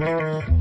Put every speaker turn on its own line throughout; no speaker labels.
Música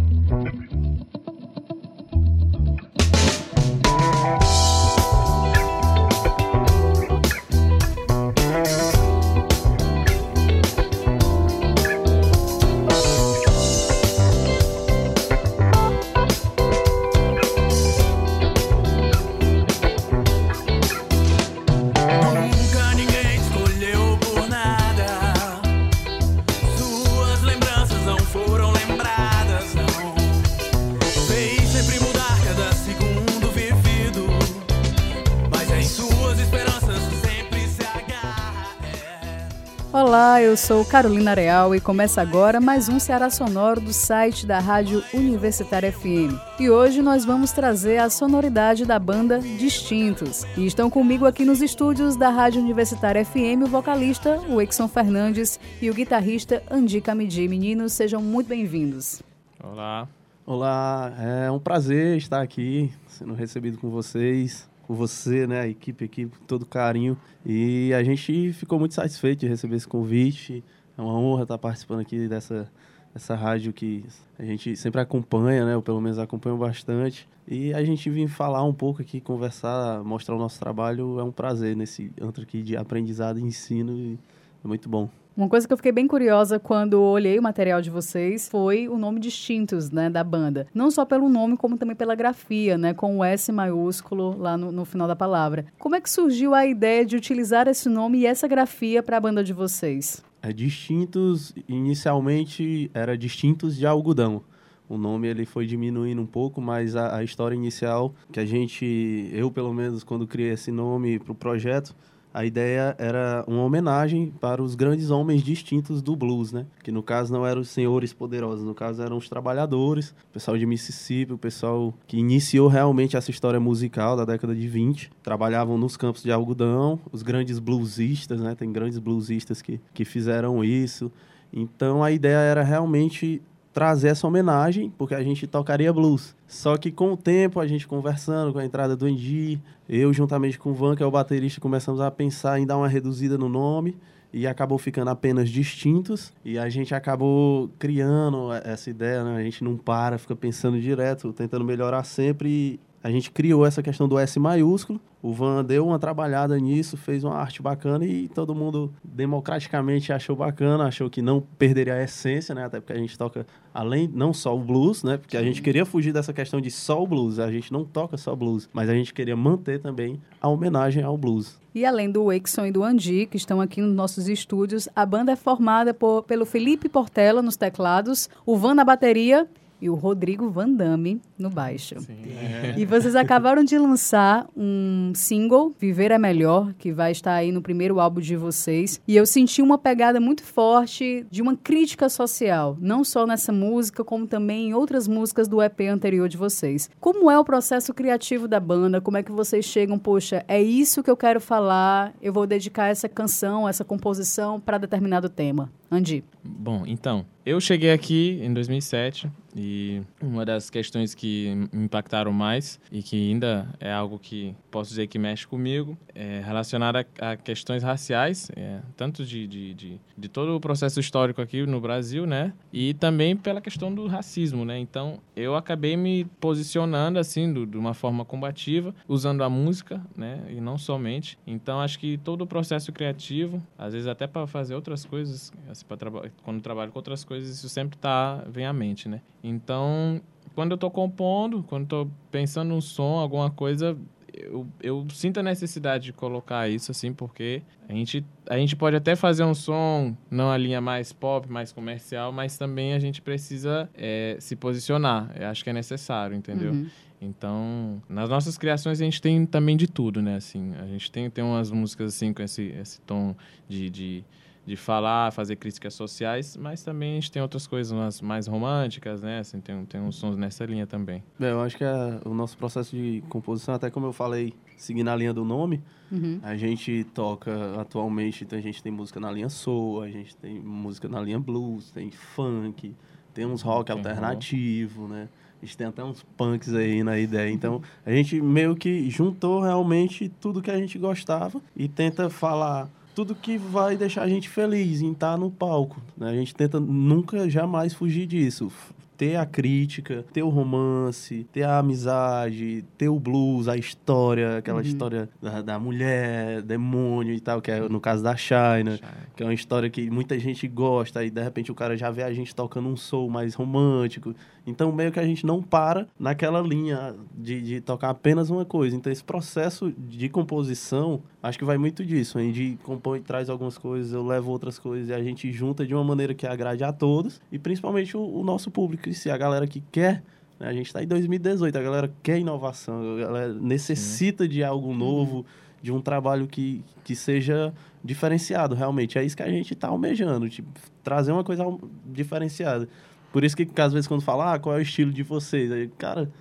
eu sou Carolina Real e começa agora mais um Ceará Sonoro do site da Rádio Universitária FM. E hoje nós vamos trazer a sonoridade da banda Distintos. E estão comigo aqui nos estúdios da Rádio Universitária FM o vocalista Wexon Fernandes e o guitarrista Andi Camidi. Meninos, sejam muito bem-vindos.
Olá.
Olá, é um prazer estar aqui, sendo recebido com vocês, com você, né, a equipe aqui, com todo carinho. E a gente ficou muito satisfeito de receber esse convite. É uma honra estar participando aqui dessa, dessa rádio que a gente sempre acompanha, né, ou pelo menos acompanha bastante. E a gente vir falar um pouco aqui, conversar, mostrar o nosso trabalho, é um prazer nesse antro aqui de aprendizado e ensino. E é muito bom.
Uma coisa que eu fiquei bem curiosa quando olhei o material de vocês foi o nome distintos, né, da banda. Não só pelo nome, como também pela grafia, né, com o S maiúsculo lá no, no final da palavra. Como é que surgiu a ideia de utilizar esse nome e essa grafia para a banda de vocês?
É distintos, inicialmente era distintos de algodão. O nome ele foi diminuindo um pouco, mas a, a história inicial que a gente, eu pelo menos quando criei esse nome para o projeto, a ideia era uma homenagem para os grandes homens distintos do blues, né? Que no caso não eram os senhores poderosos, no caso eram os trabalhadores, o pessoal de Mississippi, o pessoal que iniciou realmente essa história musical da década de 20. Trabalhavam nos campos de algodão, os grandes bluesistas, né? Tem grandes bluesistas que, que fizeram isso. Então a ideia era realmente trazer essa homenagem, porque a gente tocaria blues. Só que com o tempo, a gente conversando com a entrada do Andy, eu juntamente com o Van, que é o baterista, começamos a pensar em dar uma reduzida no nome e acabou ficando apenas distintos e a gente acabou criando essa ideia, né? A gente não para, fica pensando direto, tentando melhorar sempre a gente criou essa questão do S maiúsculo. O Van deu uma trabalhada nisso, fez uma arte bacana e todo mundo democraticamente achou bacana, achou que não perderia a essência, né? Até porque a gente toca além não só o blues, né? Porque a gente queria fugir dessa questão de só o blues, a gente não toca só blues, mas a gente queria manter também a homenagem ao blues.
E além do Exxon e do Andi, que estão aqui nos nossos estúdios, a banda é formada por, pelo Felipe Portela nos teclados, o Van na bateria e o Rodrigo Van Damme no baixo. E vocês acabaram de lançar um single, Viver é Melhor, que vai estar aí no primeiro álbum de vocês. E eu senti uma pegada muito forte de uma crítica social, não só nessa música, como também em outras músicas do EP anterior de vocês. Como é o processo criativo da banda? Como é que vocês chegam, poxa, é isso que eu quero falar, eu vou dedicar essa canção, essa composição para determinado tema? Andi.
Bom, então, eu cheguei aqui em 2007 e uma das questões que me impactaram mais e que ainda é algo que posso dizer que mexe comigo é relacionada a, questões raciais, é, tanto de, de, de, de, todo o processo histórico aqui no Brasil, né? E também pela questão do racismo, né? Então, eu acabei me posicionando assim, do, de uma forma combativa, usando a música, né? E não somente. Então, acho que todo o processo criativo, às vezes até para fazer outras coisas, assim, quando trabalho com outras coisas, isso sempre tá, vem à mente, né? Então, quando eu tô compondo, quando tô pensando num som, alguma coisa, eu, eu sinto a necessidade de colocar isso, assim, porque a gente, a gente pode até fazer um som não a linha mais pop, mais comercial, mas também a gente precisa é, se posicionar. Eu acho que é necessário, entendeu?
Uhum.
Então, nas nossas criações a gente tem também de tudo, né? Assim, a gente tem, tem umas músicas assim com esse, esse tom de, de de falar, fazer críticas sociais, mas também a gente tem outras coisas umas mais românticas, né? Assim, tem, tem uns sons nessa linha também.
É, eu acho que é o nosso processo de composição, até como eu falei, seguindo a linha do nome,
Uhum.
a gente toca atualmente, então a gente tem música na linha soul, a gente tem música na linha blues, tem funk, tem uns rock
Tem
alternativo, né? A gente tem até uns punks aí na ideia. Então, a gente meio que juntou realmente tudo que a gente gostava e tenta falar tudo que vai deixar a gente feliz em estar no palco. Né? A gente tenta nunca, jamais fugir disso. ter a crítica, ter o romance, ter a amizade, ter o blues, a história, aquela
Uhum.
história da, da mulher, demônio e tal, que é no caso da China,
China.
que é uma história que muita gente gosta, e de repente o cara já vê a gente tocando um soul mais romântico. Então, meio que a gente não para naquela linha de, de tocar apenas uma coisa. Então, esse processo de composição, acho que vai muito disso. A gente compõe, traz algumas coisas, eu levo outras coisas, e a gente junta de uma maneira que agrade a todos, e principalmente o, o nosso público, e se a galera que quer. né, A gente está em 2018, a galera quer inovação, a galera necessita de algo novo, de um trabalho que, que seja diferenciado, realmente. É isso que a gente está almejando, tipo, trazer uma coisa diferenciada. Por isso que, que às vezes, quando fala, ah, qual é o estilo de vocês? Aí, cara,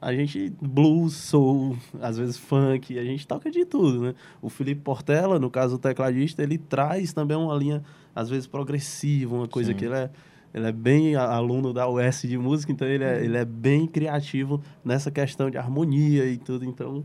a gente, blues, soul, às vezes funk, a gente toca de tudo, né? O Felipe Portela, no caso o tecladista, ele traz também uma linha, às vezes, progressiva, uma coisa
Sim.
que ele é, ele é bem aluno da UES de música, então ele é, ele é bem criativo nessa questão de harmonia e tudo. Então,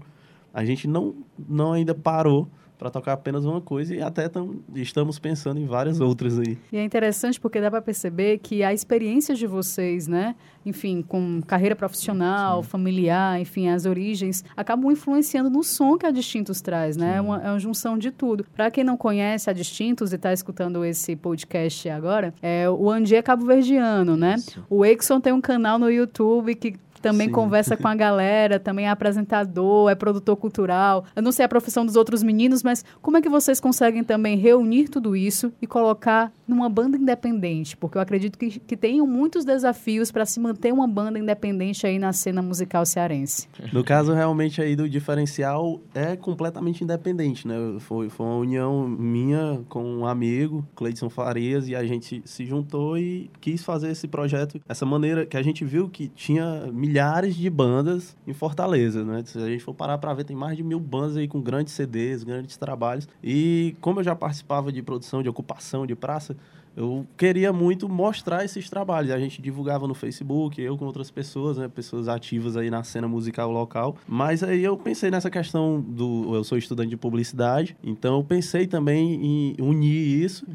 a gente não, não ainda parou para tocar apenas uma coisa e até tam, estamos pensando em várias outras aí.
E é interessante porque dá para perceber que a experiência de vocês, né, enfim, com carreira profissional, familiar, enfim, as origens, acabam influenciando no som que a Distintos traz, né? É uma, é uma junção de tudo. Para quem não conhece a Distintos e está escutando esse podcast agora, é, o Andi é cabo-verdiano, né?
Isso.
O Exxon tem um canal no YouTube que também
Sim.
conversa com a galera, também é apresentador, é produtor cultural. Eu não sei a profissão dos outros meninos, mas como é que vocês conseguem também reunir tudo isso e colocar numa banda independente? Porque eu acredito que, que tenham muitos desafios para se manter uma banda independente aí na cena musical cearense.
No caso, realmente, aí do diferencial é completamente independente, né? Foi, foi uma união minha com um amigo, Cleidson Farias, e a gente se juntou e quis fazer esse projeto, essa maneira que a gente viu que tinha milhares de bandas em Fortaleza, né? Se a gente for parar para ver, tem mais de mil bandas aí com grandes CDs, grandes trabalhos. E como eu já participava de produção, de ocupação, de praça, eu queria muito mostrar esses trabalhos. A gente divulgava no Facebook, eu com outras pessoas, né? Pessoas ativas aí na cena musical local. Mas aí eu pensei nessa questão do... Eu sou estudante de publicidade, então eu pensei também em unir isso.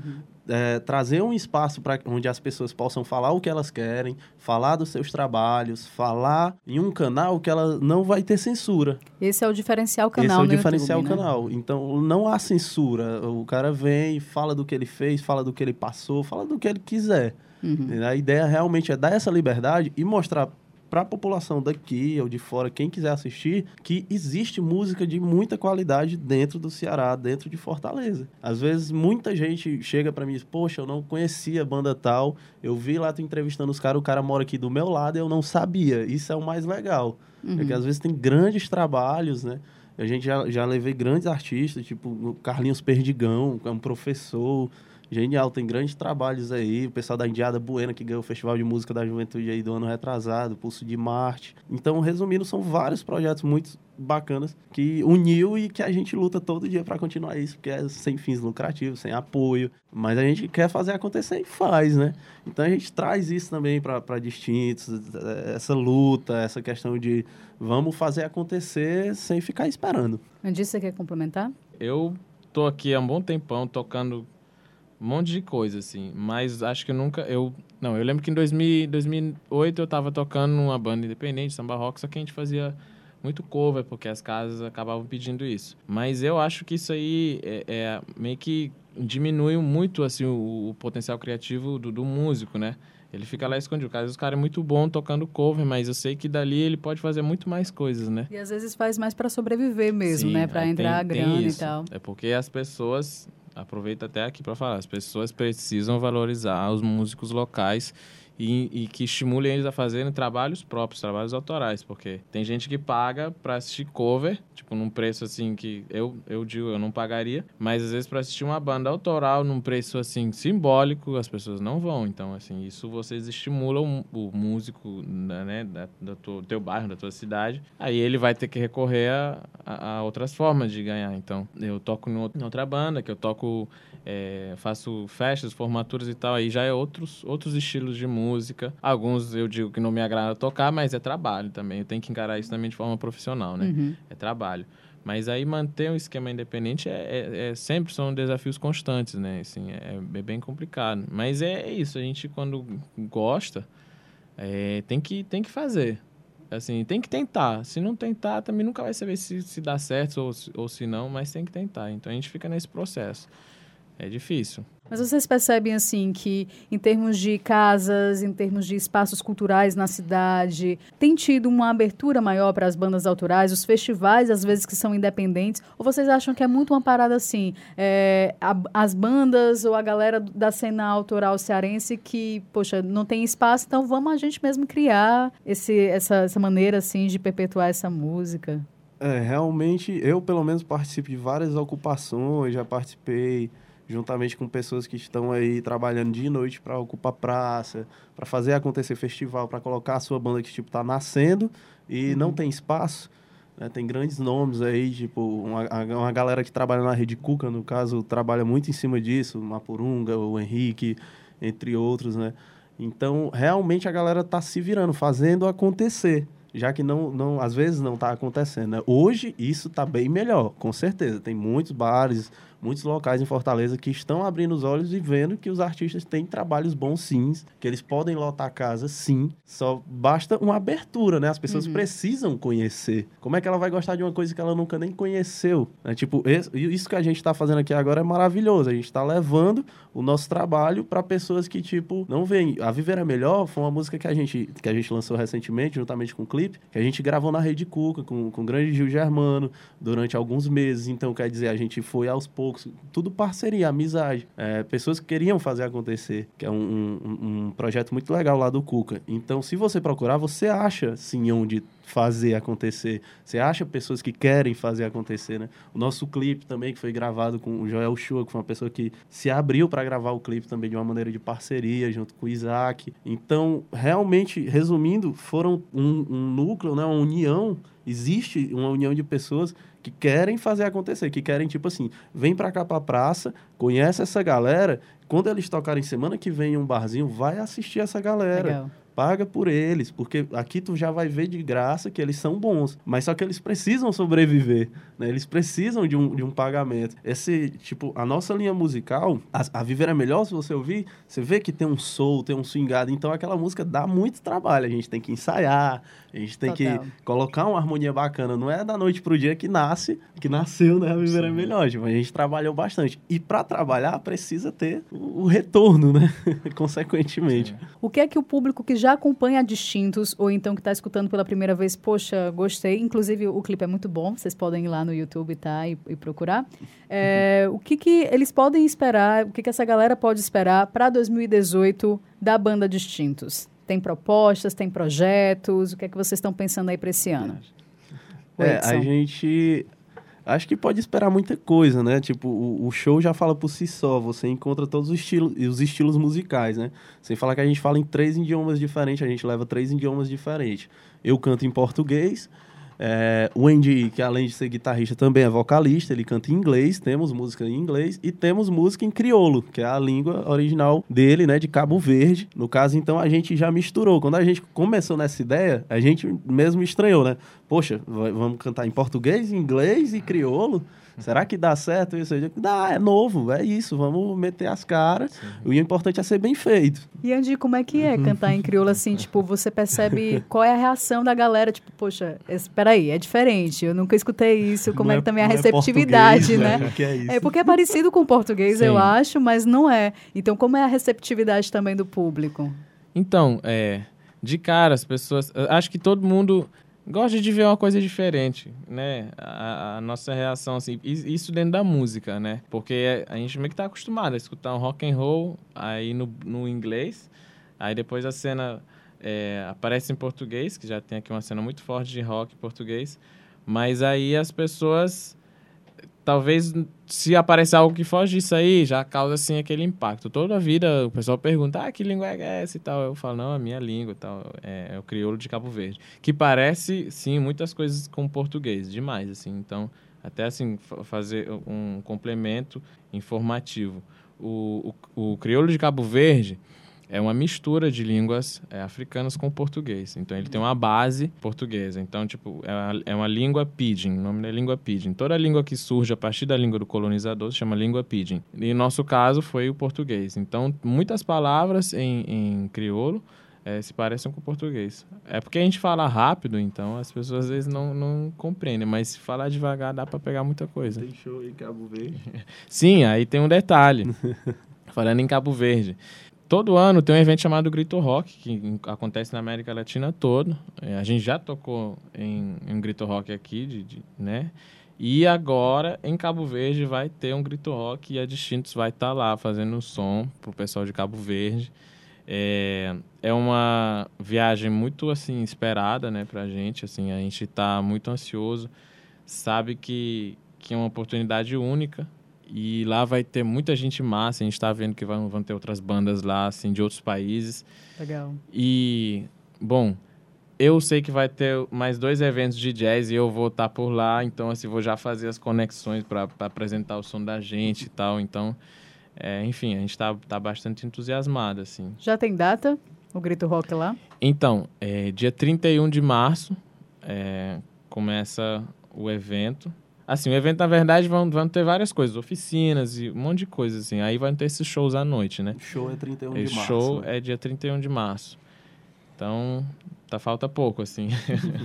É, trazer um espaço para onde as pessoas possam falar o que elas querem, falar dos seus trabalhos, falar em um canal que ela não vai ter censura.
Esse é o diferencial
Esse
canal
é o diferencial
YouTube, né?
canal. Então, não há censura. O cara vem, fala do que ele fez, fala do que ele passou, fala do que ele quiser.
Uhum.
A ideia realmente é dar essa liberdade e mostrar para a população daqui ou de fora, quem quiser assistir, que existe música de muita qualidade dentro do Ceará, dentro de Fortaleza. Às vezes, muita gente chega para mim e diz, poxa, eu não conhecia a banda tal, eu vi lá tu entrevistando os caras, o cara mora aqui do meu lado e eu não sabia. Isso é o mais legal. É que às vezes tem grandes trabalhos, né? A gente já, já levei grandes artistas, tipo o Carlinhos Perdigão, que é um professor genial, tem grandes trabalhos aí. O pessoal da Indiada Buena, que ganhou o Festival de Música da Juventude aí do ano retrasado, Pulso de Marte. Então, resumindo, são vários projetos muito bacanas que uniu e que a gente luta todo dia para continuar isso, porque é sem fins lucrativos, sem apoio. Mas a gente quer fazer acontecer e faz, né? Então a gente traz isso também para distintos, essa luta, essa questão de vamos fazer acontecer sem ficar esperando.
Andy, você quer complementar?
Eu tô aqui há um bom tempão tocando um monte de coisa, assim. Mas acho que eu nunca. Eu, não, eu lembro que em 2000, 2008 eu tava tocando numa banda independente, samba rock, só que a gente fazia muito cover, porque as casas acabavam pedindo isso. Mas eu acho que isso aí é, é meio que diminui muito assim o, o potencial criativo do, do músico, né? Ele fica lá escondido. Às vezes o cara é muito bom tocando cover, mas eu sei que dali ele pode fazer muito mais coisas, né?
E às vezes faz mais para sobreviver mesmo,
Sim,
né? Para entrar
tem-
a grana e tal.
É porque as pessoas, aproveito até aqui para falar, as pessoas precisam valorizar os músicos locais e, e que estimulem eles a fazerem trabalhos próprios, trabalhos autorais, porque tem gente que paga para assistir cover, tipo num preço assim que eu eu digo eu não pagaria, mas às vezes para assistir uma banda autoral num preço assim simbólico as pessoas não vão. Então assim isso vocês estimulam o músico da, né, da, do teu- bairro, da tua cidade, aí ele vai ter que recorrer a, a, a outras formas de ganhar. Então eu toco em outra banda que eu toco é, faço festas, formaturas e tal, aí já é outros, outros estilos de música. Alguns eu digo que não me agrada tocar, mas é trabalho também. Eu tenho que encarar isso também de forma profissional, né?
Uhum.
É trabalho. Mas aí manter um esquema independente é, é- é- sempre são desafios constantes, né? Assim, é, é bem complicado. Mas é isso, a gente quando gosta, é, tem, que, tem que fazer. Assim, tem que tentar. Se não tentar, também nunca vai saber se, se dá certo ou, ou se não, mas tem que tentar. Então a gente fica nesse processo. É difícil.
Mas vocês percebem, assim, que em termos de casas, em termos de espaços culturais na cidade, tem tido uma abertura maior para as bandas autorais, os festivais, às vezes, que são independentes? Ou vocês acham que é muito uma parada assim, é, a- as bandas ou a galera da cena autoral cearense que, poxa, não tem espaço, então vamos a gente mesmo criar esse, essa, essa maneira, assim, de perpetuar essa música?
É, realmente, eu pelo menos participo de várias ocupações, já participei juntamente com pessoas que estão aí trabalhando dia e noite para ocupar praça, para fazer acontecer festival, para colocar a sua banda que tipo tá nascendo e não tem espaço. né? Tem grandes nomes aí, tipo, uma, uma galera que trabalha na Rede Cuca, no caso, trabalha muito em cima disso, o Mapurunga, o Henrique, entre outros, né? Então, realmente a galera tá se virando, fazendo acontecer, já que não, não às vezes não tá acontecendo, né? Hoje isso tá bem melhor, com certeza. Tem muitos bares, muitos locais em Fortaleza que estão abrindo os olhos e vendo que os artistas têm trabalhos bons sim, que eles podem lotar a casa sim, só basta uma abertura, né? As pessoas precisam conhecer. Como é que ela vai gostar de uma coisa que ela nunca nem conheceu? né? Tipo, isso que a gente tá fazendo aqui agora é maravilhoso. A gente tá levando o nosso trabalho para pessoas que, tipo, não veem. A Viver é Melhor foi uma música que a gente, que a gente lançou recentemente, juntamente com o clipe, que a gente gravou na Rede Cuca, com, com o grande Gil Germano, durante alguns meses. Então, quer dizer, a gente foi aos poucos, tudo parceria, amizade. É, pessoas que queriam fazer acontecer, que é um, um, um projeto muito legal lá do Cuca. Então, se você procurar, você acha, sim, onde fazer acontecer. Você acha pessoas que querem fazer acontecer, né? O nosso clipe também, que foi gravado com o Joel Chua, que foi uma pessoa que se abriu para gravar o clipe também de uma maneira de parceria, junto com o Isaac. Então, realmente, resumindo, foram um, um núcleo, né? uma união. Existe uma união de pessoas que querem fazer acontecer, que querem, tipo assim, vem pra cá pra praça, conhece essa galera. Quando eles tocarem semana que vem em um barzinho, vai assistir essa galera
Legal.
Paga por eles, porque aqui tu já vai ver de graça que eles são bons, mas só que eles precisam sobreviver, né? Eles precisam de um, de um pagamento. Esse, tipo, a nossa linha musical, a, a Viver é Melhor, se você ouvir, você vê que tem um soul, tem um swingado, então aquela música dá muito trabalho, a gente tem que ensaiar, a gente tem
Total.
que colocar uma harmonia bacana, não é da noite pro dia que nasce, que nasceu, né? A Viver é Melhor, tipo, a gente trabalhou bastante. E para trabalhar, precisa ter o, o retorno, né? Consequentemente.
O que é que o público que já acompanha Distintos, ou então que está escutando pela primeira vez, poxa, gostei, inclusive o clipe é muito bom, vocês podem ir lá no YouTube tá, e, e procurar. É, o que, que eles podem esperar, o que, que essa galera pode esperar para 2018 da banda Distintos? Tem propostas, tem projetos, o que é que vocês estão pensando aí para esse ano?
É, a gente acho que pode esperar muita coisa, né? Tipo, o, o show já fala por si só, você encontra todos os estilos, os estilos musicais, né? Sem falar que a gente fala em três idiomas diferentes, a gente leva três idiomas diferentes. Eu canto em português, é, o Andy, que além de ser guitarrista, também é vocalista, ele canta em inglês, temos música em inglês e temos música em crioulo, que é a língua original dele, né, de Cabo Verde. No caso, então, a gente já misturou. Quando a gente começou nessa ideia, a gente mesmo estranhou, né? Poxa, vamos cantar em português, inglês e crioulo? Será que dá certo isso? Eu digo, Dá, é novo, é isso, vamos meter as caras. E o importante é ser bem feito.
E Andy, como é que é cantar em crioulo assim? Tipo, você percebe qual é a reação da galera? Tipo, poxa, espera aí, é diferente. Eu nunca escutei isso. Como é,
Não
que também a
não é
receptividade,
português,
né?
né? Que é isso.
É porque é parecido com o português, eu
Sim.
acho, mas não é. Então, como é a receptividade também do público?
Então, é, de cara, as pessoas. eu Acho que todo mundo gosta de ver uma coisa diferente, né? A, a nossa reação, assim, isso dentro da música, né? Porque a gente meio que tá acostumado a escutar um rock and roll aí no, no inglês, aí depois a cena é, aparece em português, que já tem aqui uma cena muito forte de rock em português, mas aí as pessoas talvez se aparecer algo que foge disso aí, já causa assim aquele impacto. Toda a vida o pessoal pergunta: "Ah, que língua é essa?" e tal. Eu falo: "Não, a minha língua, tal, é, é o crioulo de Cabo Verde", que parece sim muitas coisas com português, demais assim. Então, até assim fa- fazer um complemento informativo. O, o, o crioulo de Cabo Verde é uma mistura de línguas é, africanas com português. Então, ele tem uma base portuguesa. Então, tipo, é uma, é uma língua pidgin. O nome da língua pidgin. Toda língua que surge a partir da língua do colonizador se chama língua pidgin. E, no nosso caso, foi o português. Então, muitas palavras em, em crioulo é, se parecem com o português. É porque a gente fala rápido, então as pessoas às vezes não, não compreendem, mas se falar devagar dá para pegar muita coisa.
Tem show em Cabo Verde.
Sim, aí tem um detalhe. Falando em Cabo Verde. Todo ano tem um evento chamado Grito Rock, que acontece na América Latina toda. É, a gente já tocou em, em Grito Rock aqui, de, de, né? E agora, em Cabo Verde, vai ter um Grito Rock e a Distintos vai estar tá lá fazendo som pro pessoal de Cabo Verde. É, é uma viagem muito assim esperada, né, pra gente, assim, a gente está muito ansioso, sabe que que é uma oportunidade única e lá vai ter muita gente massa, a gente está vendo que vão, vão ter outras bandas lá, assim, de outros países.
Legal.
E, bom, eu sei que vai ter mais dois eventos de jazz e eu vou estar tá por lá, então, assim, vou já fazer as conexões para apresentar o som da gente e tal, então... É, enfim, a gente está tá bastante entusiasmado, assim.
Já tem data o Grito Rock lá?
Então, é, dia 31 de março é, começa o evento. Assim, o evento, na verdade, vão, vão ter várias coisas, oficinas e um monte de coisas, assim. Aí vão ter esses shows à noite, né?
O show é 31
Esse
de março.
show
né?
é dia 31 de março. Então, tá, falta pouco, assim.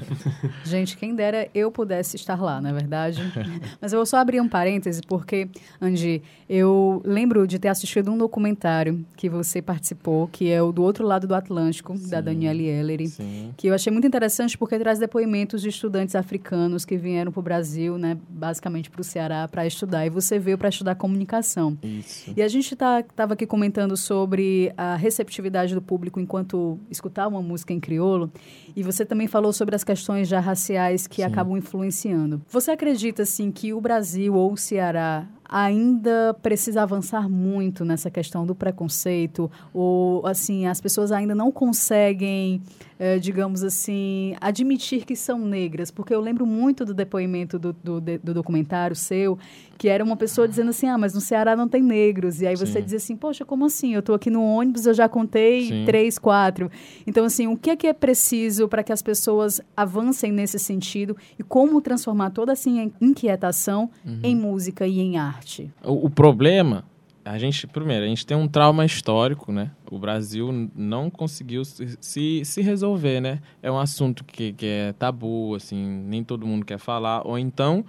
Gente, quem dera eu pudesse estar lá, na é verdade. Mas eu vou só abrir um parêntese, porque, Andy, eu lembro de ter assistido um documentário que você participou, que é o Do Outro Lado do Atlântico,
Sim.
da Danielle Ellery.
Sim.
Que eu achei muito interessante porque traz depoimentos de estudantes africanos que vieram para o Brasil, né, basicamente para o Ceará, para estudar. E você veio para estudar comunicação.
Isso.
E a gente estava tá, aqui comentando sobre a receptividade do público enquanto escutava uma música em crioulo. E você também falou sobre as questões já raciais que
Sim.
acabam influenciando. Você acredita, assim, que o Brasil ou o Ceará ainda precisa avançar muito nessa questão do preconceito? Ou, assim, as pessoas ainda não conseguem, eh, digamos assim, admitir que são negras? Porque eu lembro muito do depoimento do, do, do documentário seu, que era uma pessoa dizendo assim, ah, mas no Ceará não tem negros. E aí você
Sim.
dizia assim, poxa, como assim? Eu estou aqui no ônibus, eu já contei
Sim.
três, quatro. Então, assim, o que é que é preciso para que as pessoas avancem nesse sentido e como transformar toda essa in- inquietação
Uhum.
em música e em arte?
O, o problema, a gente, primeiro, a gente tem um trauma histórico, né? O Brasil não conseguiu se, se, se resolver, né? É um assunto que, que é tabu, assim, nem todo mundo quer falar. Ou então,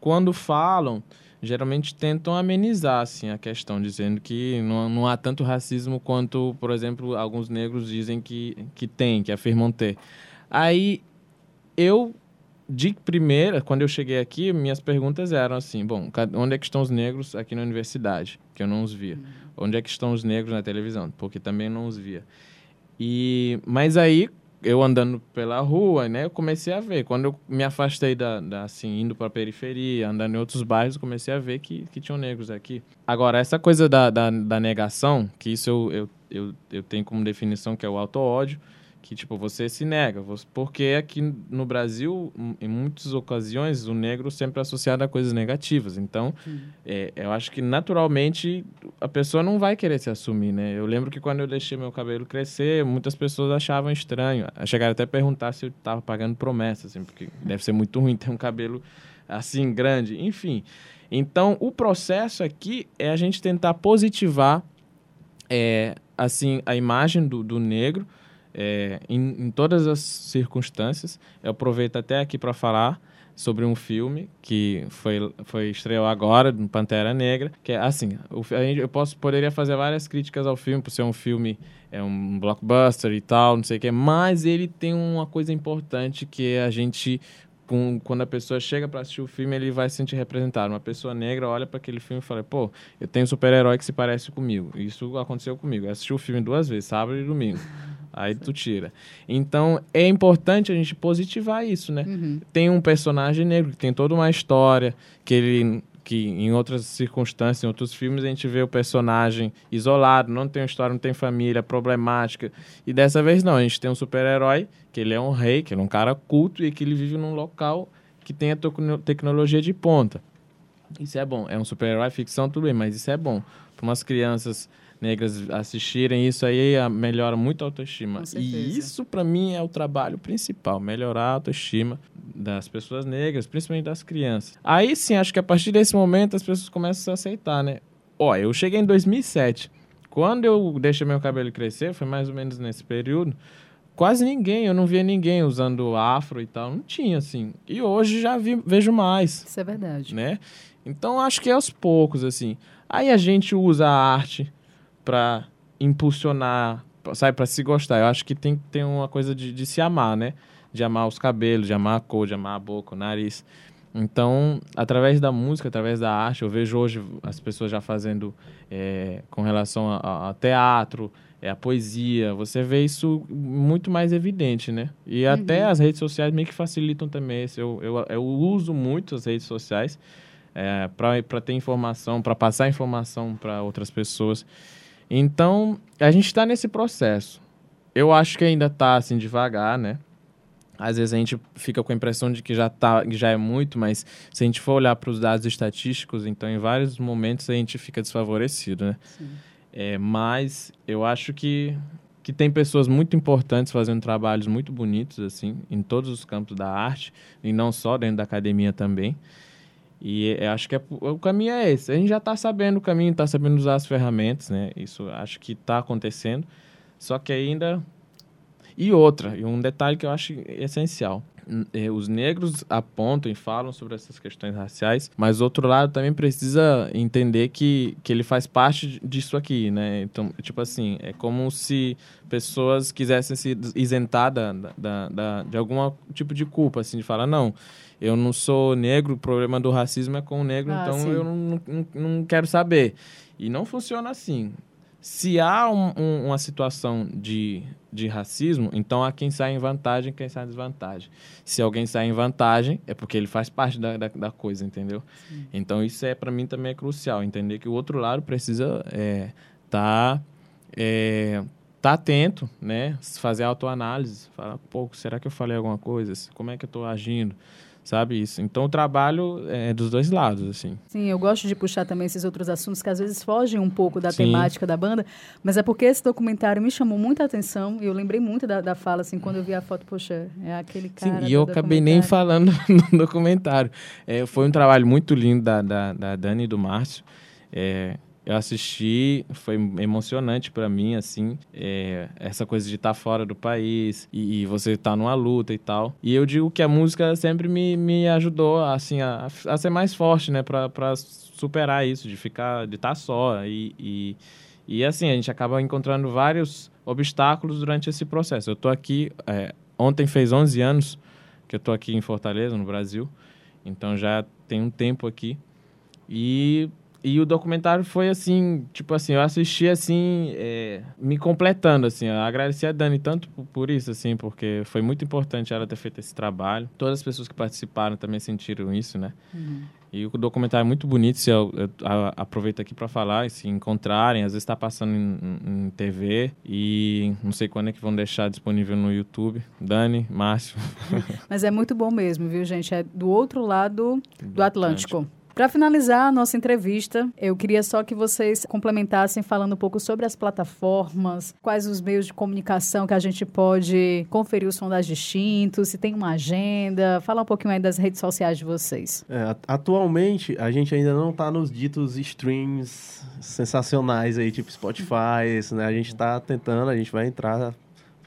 quando falam, geralmente tentam amenizar, assim, a questão, dizendo que não, não há tanto racismo quanto, por exemplo, alguns negros dizem que, que tem, que afirmam ter. Aí, eu de primeira, quando eu cheguei aqui, minhas perguntas eram assim: bom, onde é que estão os negros aqui na universidade? Que eu não os via. Onde é que estão os negros na televisão? Porque também não os via. E, mas aí, eu andando pela rua, né, eu comecei a ver. Quando eu me afastei da, da assim, indo para a periferia, andando em outros bairros, eu comecei a ver que, que tinham negros aqui. Agora, essa coisa da, da, da negação, que isso eu, eu, eu, eu tenho como definição que é o auto-ódio, que tipo você se nega, porque aqui no Brasil, em muitas ocasiões, o negro sempre é associado a coisas negativas. Então, é, eu acho que naturalmente a pessoa não vai querer se assumir, né? Eu lembro que quando eu deixei meu cabelo crescer, muitas pessoas achavam estranho, chegaram até a perguntar se eu estava pagando promessa, assim, porque deve ser muito ruim ter um cabelo assim grande, enfim. Então, o processo aqui é a gente tentar positivar é, assim a imagem do, do negro é, em, em todas as circunstâncias. Eu aproveito até aqui para falar sobre um filme que foi, foi estreou agora, no Pantera Negra, que é assim, o, eu posso, poderia fazer várias críticas ao filme, por ser um filme, é um blockbuster e tal, não sei o que, mas ele tem uma coisa importante que é a gente quando a pessoa chega para assistir o filme, ele vai se sentir representado. Uma pessoa negra olha para aquele filme e fala: pô, eu tenho um super-herói que se parece comigo. Isso aconteceu comigo. Eu assisti o filme duas vezes, sábado e domingo. Aí tu tira. Então é importante a gente positivar isso, né?
Uhum.
Tem um personagem negro que tem toda uma história, que ele que em outras circunstâncias, em outros filmes, a gente vê o personagem isolado, não tem história, não tem família, problemática. E dessa vez não, a gente tem um super-herói, que ele é um rei, que ele é um cara culto e que ele vive num local que tem a tecno- tecnologia de ponta. Isso é bom. É um super-herói, ficção, tudo bem, mas isso é bom. Para umas crianças negras assistirem isso aí, a- melhora muito a autoestima. E isso, para mim, é o trabalho principal: melhorar a autoestima das pessoas negras, principalmente das crianças. Aí sim, acho que a partir desse momento as pessoas começam a se aceitar, né? Ó, eu cheguei em 2007. Quando eu deixei meu cabelo crescer, foi mais ou menos nesse período, quase ninguém, eu não via ninguém usando afro e tal, não tinha assim. E hoje já vi, vejo mais.
Isso é verdade.
Né? Então acho que é aos poucos assim. Aí a gente usa a arte para impulsionar, sabe, para se gostar. Eu acho que tem que ter uma coisa de, de se amar, né? De amar os cabelos, de amar a cor, de amar a boca, o nariz. Então, através da música, através da arte, eu vejo hoje as pessoas já fazendo é, com relação a, a teatro, é, a poesia, você vê isso muito mais evidente, né? E uhum. até as redes sociais meio que facilitam também isso. Eu, eu, eu uso muito as redes sociais é, para ter informação, para passar informação para outras pessoas. Então, a gente está nesse processo. Eu acho que ainda está assim devagar, né? Às vezes a gente fica com a impressão de que já tá, já é muito, mas se a gente for olhar para os dados estatísticos, então em vários momentos a gente fica desfavorecido, né? Sim. É, mas eu acho que que tem pessoas muito importantes fazendo trabalhos muito bonitos assim em todos os campos da arte e não só dentro da academia também. E eu acho que é, o caminho é esse. A gente já está sabendo o caminho, está sabendo usar as ferramentas, né? Isso acho que está acontecendo. Só que ainda e outra, e um detalhe que eu acho essencial. É, os negros apontam e falam sobre essas questões raciais, mas outro lado também precisa entender que, que ele faz parte disso aqui, né? Então, tipo assim, é como se pessoas quisessem se isentar da, da, da, de algum tipo de culpa, assim, de falar, não, eu não sou negro, o problema do racismo é com o negro, ah, então sim. eu não, não, não quero saber. E não funciona assim se há um, um, uma situação de, de racismo, então há quem sai em vantagem quem sai em desvantagem. Se alguém sai em vantagem, é porque ele faz parte da, da, da coisa, entendeu? Sim. Então isso é para mim também é crucial, entender que o outro lado precisa estar é, tá, é, tá atento, né? Fazer autoanálise, falar, pô, será que eu falei alguma coisa? Como é que eu estou agindo? Sabe isso. Então o trabalho é dos dois lados, assim.
Sim, eu gosto de puxar também esses outros assuntos que às vezes fogem um pouco da Sim. temática da banda, mas é porque esse documentário me chamou muita atenção e eu lembrei muito da, da fala, assim, quando eu vi a foto, poxa, é aquele cara.
Sim, e eu acabei nem falando no documentário. É, foi um trabalho muito lindo da, da, da Dani e do Márcio. É, eu assisti, foi emocionante para mim, assim, é, essa coisa de estar tá fora do país e, e você estar tá numa luta e tal. E eu digo que a música sempre me, me ajudou, assim, a, a ser mais forte, né, para superar isso, de ficar, de estar tá só. E, e, e, assim, a gente acaba encontrando vários obstáculos durante esse processo. Eu tô aqui, é, ontem fez 11 anos que eu tô aqui em Fortaleza, no Brasil, então já tem um tempo aqui. E e o documentário foi assim, tipo assim, eu assisti assim, é, me completando, assim. Eu agradeci a Dani tanto por, isso, assim, porque foi muito importante ela ter feito esse trabalho. Todas as pessoas que participaram também sentiram isso, né? Uhum. E o documentário é muito bonito, se eu, eu, eu aproveito aqui para falar, se encontrarem, às vezes está passando em, em, TV e não sei quando é que vão deixar disponível no YouTube. Dani, Márcio.
Mas é muito bom mesmo, viu, gente? É do outro lado do, do Atlântico. Atlântico. Para finalizar a nossa entrevista, eu queria só que vocês complementassem falando um pouco sobre as plataformas, quais os meios de comunicação que a gente pode conferir os sondagens distintos, se tem uma agenda, fala um pouquinho aí das redes sociais de vocês.
É, atualmente, a gente ainda não está nos ditos streams sensacionais aí, tipo Spotify, né? A gente está tentando, a gente vai entrar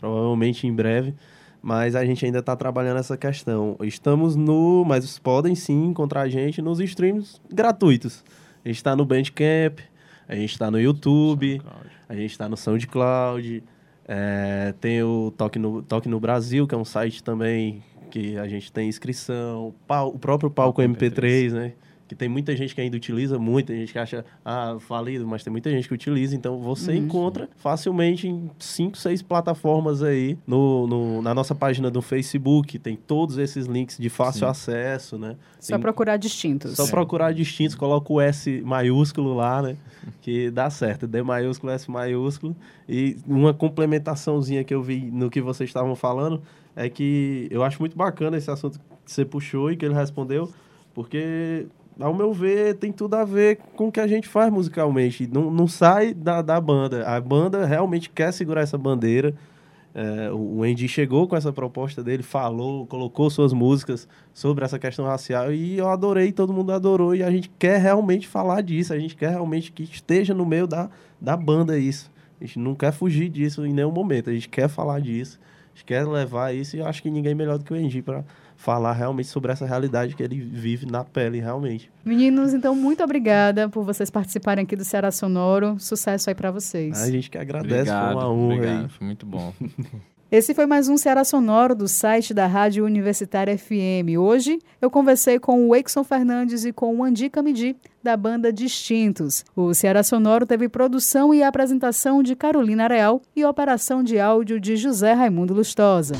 provavelmente em breve mas a gente ainda está trabalhando essa questão. Estamos no, mas podem sim encontrar a gente nos streams gratuitos. A gente está no Bandcamp, a gente está no YouTube, SoundCloud. a gente está no SoundCloud, é, tem o Toque no, Toque no Brasil, que é um site também que a gente tem inscrição, o próprio palco MP3, MP3 né? Que tem muita gente que ainda utiliza, muita gente que acha, ah, falido, mas tem muita gente que utiliza, então você uhum. encontra facilmente em cinco, seis plataformas aí no, no, na nossa página do Facebook, tem todos esses links de fácil Sim. acesso, né?
Só procurar distintos.
Só é. procurar distintos, coloca o S maiúsculo lá, né? Que dá certo, D maiúsculo, S maiúsculo. E uma complementaçãozinha que eu vi no que vocês estavam falando é que eu acho muito bacana esse assunto que você puxou e que ele respondeu, porque ao meu ver, tem tudo a ver com o que a gente faz musicalmente. Não, não sai da, da banda. A banda realmente quer segurar essa bandeira É, o Andy chegou com essa proposta dele, falou, colocou suas músicas sobre essa questão racial e eu adorei, todo mundo adorou e a gente quer realmente falar disso, a gente quer realmente que esteja no meio da, da banda isso. A gente não quer fugir disso em nenhum momento, a gente quer falar disso, a gente quer levar isso e eu acho que ninguém melhor do que o Andy para falar realmente sobre essa realidade que ele vive na pele, realmente.
Meninos, então, muito obrigada por vocês participarem aqui do Ceará Sonoro. Sucesso aí para vocês.
A gente que agradece,
Obrigado,
foi uma honra.
obrigado.
aí.
Foi muito bom.
Esse foi mais um Ceará Sonoro do site da Rádio Universitária FM. Hoje eu conversei com o Exon Fernandes e com o Andi Camidi, da banda Distintos. O Ceará Sonoro teve produção e apresentação de Carolina Real e operação de áudio de José Raimundo Lustosa.